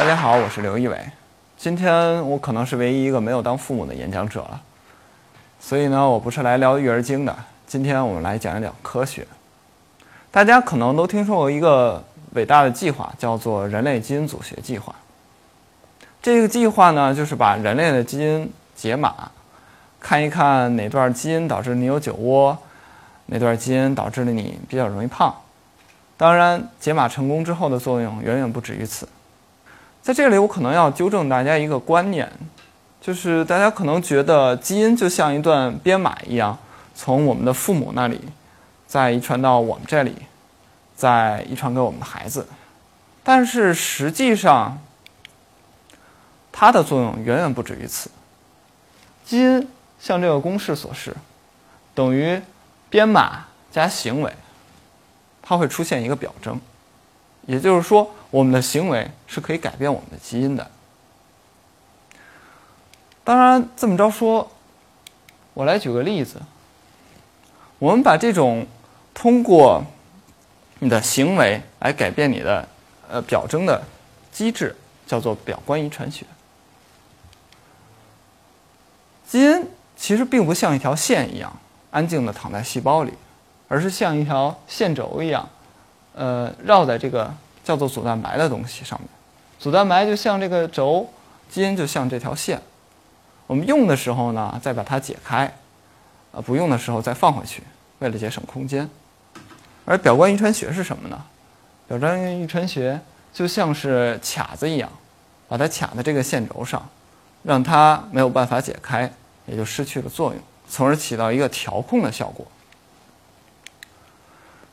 大家好，我是刘一伟。今天我可能是唯一一个没有当父母的演讲者了，所以呢，我不是来聊育儿经的。今天我们来讲一讲科学。大家可能都听说过一个伟大的计划，叫做人类基因组学计划。这个计划呢，就是把人类的基因解码，看一看哪段基因导致你有酒窝，哪段基因导致了你比较容易胖。当然，解码成功之后的作用远远不止于此。在这里，我可能要纠正大家一个观念，就是大家可能觉得基因就像一段编码一样，从我们的父母那里，再遗传到我们这里，再遗传给我们的孩子。但是实际上，它的作用远远不止于此。基因像这个公式所示，等于编码加行为，它会出现一个表征，也就是说。我们的行为是可以改变我们的基因的。当然，这么着说，我来举个例子。我们把这种通过你的行为来改变你的呃表征的机制，叫做表观遗传学。基因其实并不像一条线一样安静的躺在细胞里，而是像一条线轴一样，呃，绕在这个。叫做组蛋白的东西上面，组蛋白就像这个轴，基因就像这条线。我们用的时候呢，再把它解开，呃，不用的时候再放回去，为了节省空间。而表观遗传学是什么呢？表观遗传学就像是卡子一样，把它卡在这个线轴上，让它没有办法解开，也就失去了作用，从而起到一个调控的效果。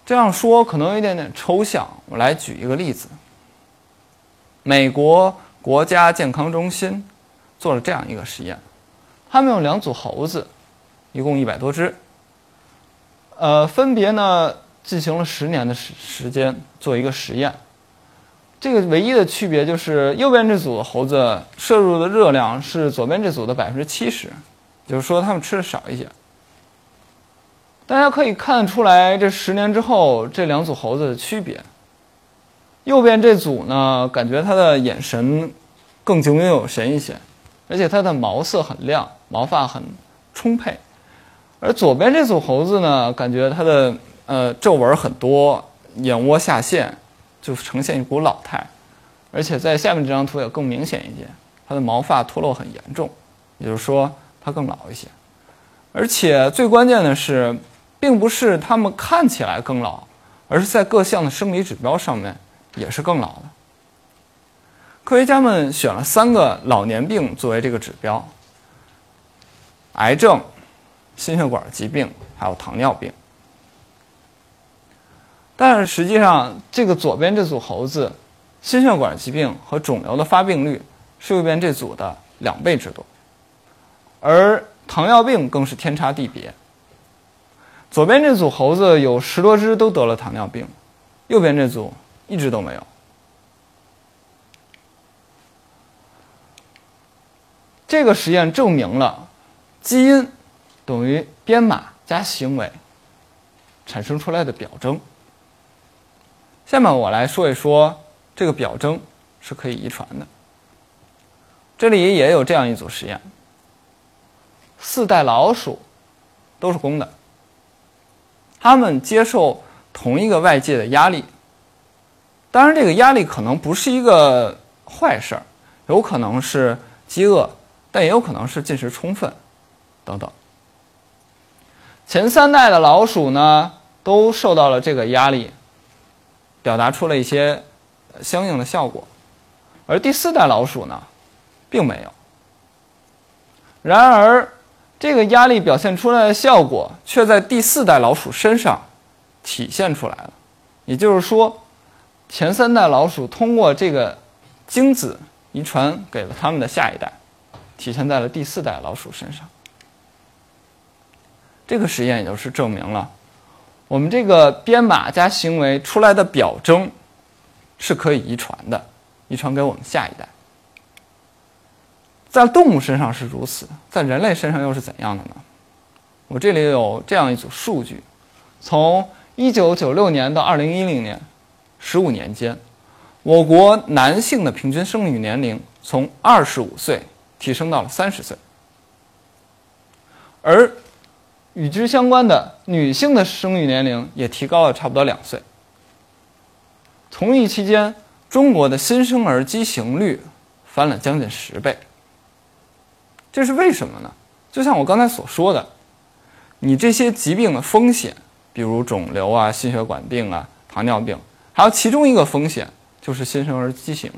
这样说可能有一点点抽象，我来举一个例子。美国国家健康中心做了这样一个实验，他们用两组猴子，一共一百多只，呃，分别呢进行了十年的时时间做一个实验。这个唯一的区别就是右边这组猴子摄入的热量是左边这组的百分之七十，就是说他们吃的少一些。大家可以看出来，这十年之后这两组猴子的区别。右边这组呢，感觉它的眼神更炯炯有神一些，而且它的毛色很亮，毛发很充沛。而左边这组猴子呢，感觉它的呃皱纹很多，眼窝下陷，就呈现一股老态。而且在下面这张图也更明显一些，它的毛发脱落很严重，也就是说它更老一些。而且最关键的是。并不是他们看起来更老，而是在各项的生理指标上面也是更老的。科学家们选了三个老年病作为这个指标：癌症、心血管疾病，还有糖尿病。但是实际上，这个左边这组猴子，心血管疾病和肿瘤的发病率是右边这组的两倍之多，而糖尿病更是天差地别。左边这组猴子有十多只都得了糖尿病，右边这组一只都没有。这个实验证明了，基因等于编码加行为产生出来的表征。下面我来说一说这个表征是可以遗传的。这里也有这样一组实验，四代老鼠都是公的。他们接受同一个外界的压力，当然，这个压力可能不是一个坏事儿，有可能是饥饿，但也有可能是进食充分，等等。前三代的老鼠呢，都受到了这个压力，表达出了一些相应的效果，而第四代老鼠呢，并没有。然而。这个压力表现出来的效果，却在第四代老鼠身上体现出来了。也就是说，前三代老鼠通过这个精子遗传给了他们的下一代，体现在了第四代老鼠身上。这个实验也就是证明了，我们这个编码加行为出来的表征是可以遗传的，遗传给我们下一代。在动物身上是如此，在人类身上又是怎样的呢？我这里有这样一组数据：从1996年到2010年，15年间，我国男性的平均生育年龄从二十五岁提升到了三十岁，而与之相关的女性的生育年龄也提高了差不多两岁。同一期间，中国的新生儿畸形率翻了将近十倍。这是为什么呢？就像我刚才所说的，你这些疾病的风险，比如肿瘤啊、心血管病啊、糖尿病，还有其中一个风险。就是新生儿畸形，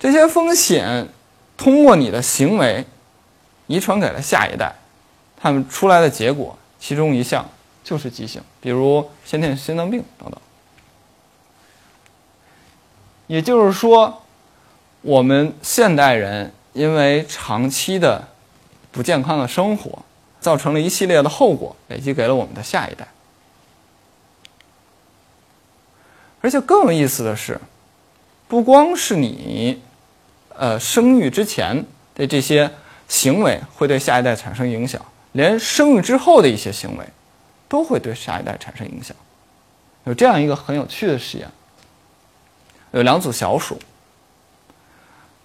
这些风险通过你的行为遗传给了下一代，他们出来的结果，其中一项就是畸形，比如先天心脏病等等。也就是说，我们现代人因为长期的不健康的生活，造成了一系列的后果，累积给了我们的下一代。而且更有意思的是，不光是你，呃，生育之前的这些行为会对下一代产生影响，连生育之后的一些行为，都会对下一代产生影响。有这样一个很有趣的实验，有两组小鼠，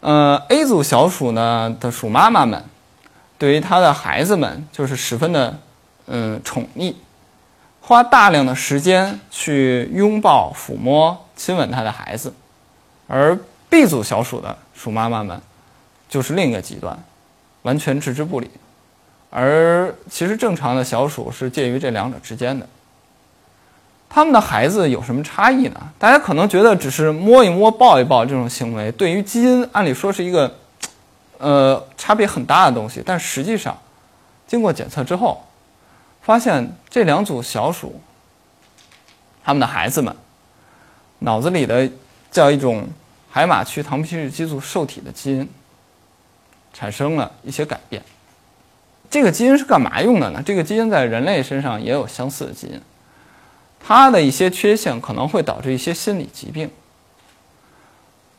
呃，A 组小鼠呢的鼠妈妈们，对于它的孩子们就是十分的，嗯，宠溺。花大量的时间去拥抱、抚摸、亲吻它的孩子，而 B 组小鼠的鼠妈妈们就是另一个极端，完全置之不理。而其实正常的小鼠是介于这两者之间的。他们的孩子有什么差异呢？大家可能觉得只是摸一摸、抱一抱这种行为，对于基因按理说是一个呃差别很大的东西，但实际上经过检测之后。发现这两组小鼠，他们的孩子们脑子里的叫一种海马区糖皮质激素受体的基因产生了一些改变。这个基因是干嘛用的呢？这个基因在人类身上也有相似的基因，它的一些缺陷可能会导致一些心理疾病。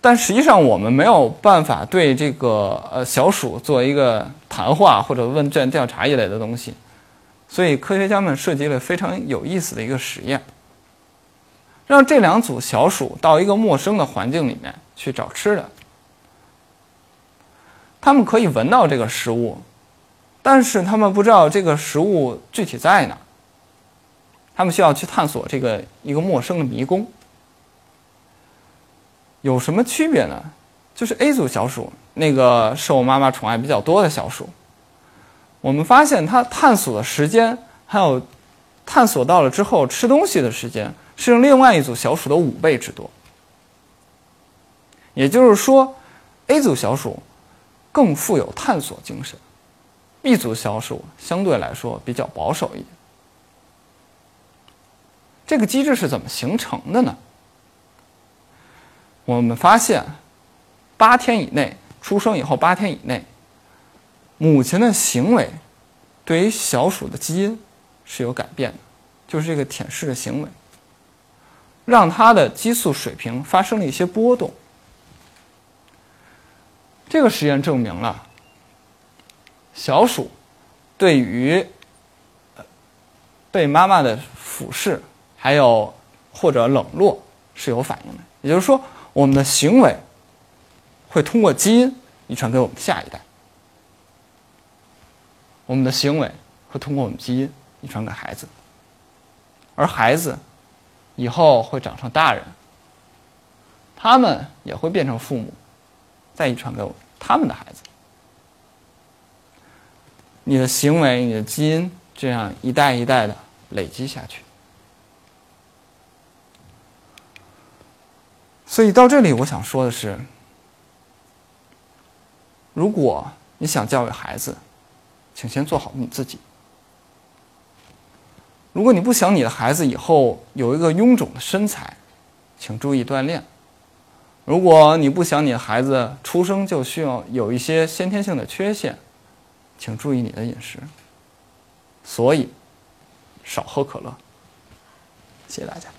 但实际上，我们没有办法对这个呃小鼠做一个谈话或者问卷调查一类的东西。所以，科学家们设计了非常有意思的一个实验，让这两组小鼠到一个陌生的环境里面去找吃的。他们可以闻到这个食物，但是他们不知道这个食物具体在哪。他们需要去探索这个一个陌生的迷宫。有什么区别呢？就是 A 组小鼠，那个受妈妈宠爱比较多的小鼠。我们发现，它探索的时间，还有探索到了之后吃东西的时间，是另外一组小鼠的五倍之多。也就是说，A 组小鼠更富有探索精神，B 组小鼠相对来说比较保守一点。这个机制是怎么形成的呢？我们发现，八天以内，出生以后八天以内。母亲的行为对于小鼠的基因是有改变的，就是这个舔舐的行为，让它的激素水平发生了一些波动。这个实验证明了，小鼠对于被妈妈的俯视还有或者冷落是有反应的。也就是说，我们的行为会通过基因遗传给我们下一代。我们的行为会通过我们基因遗传给孩子，而孩子以后会长成大人，他们也会变成父母，再遗传给我们他们的孩子。你的行为、你的基因这样一代一代的累积下去。所以到这里，我想说的是，如果你想教育孩子，请先做好你自己。如果你不想你的孩子以后有一个臃肿的身材，请注意锻炼。如果你不想你的孩子出生就需要有一些先天性的缺陷，请注意你的饮食。所以，少喝可乐。谢谢大家。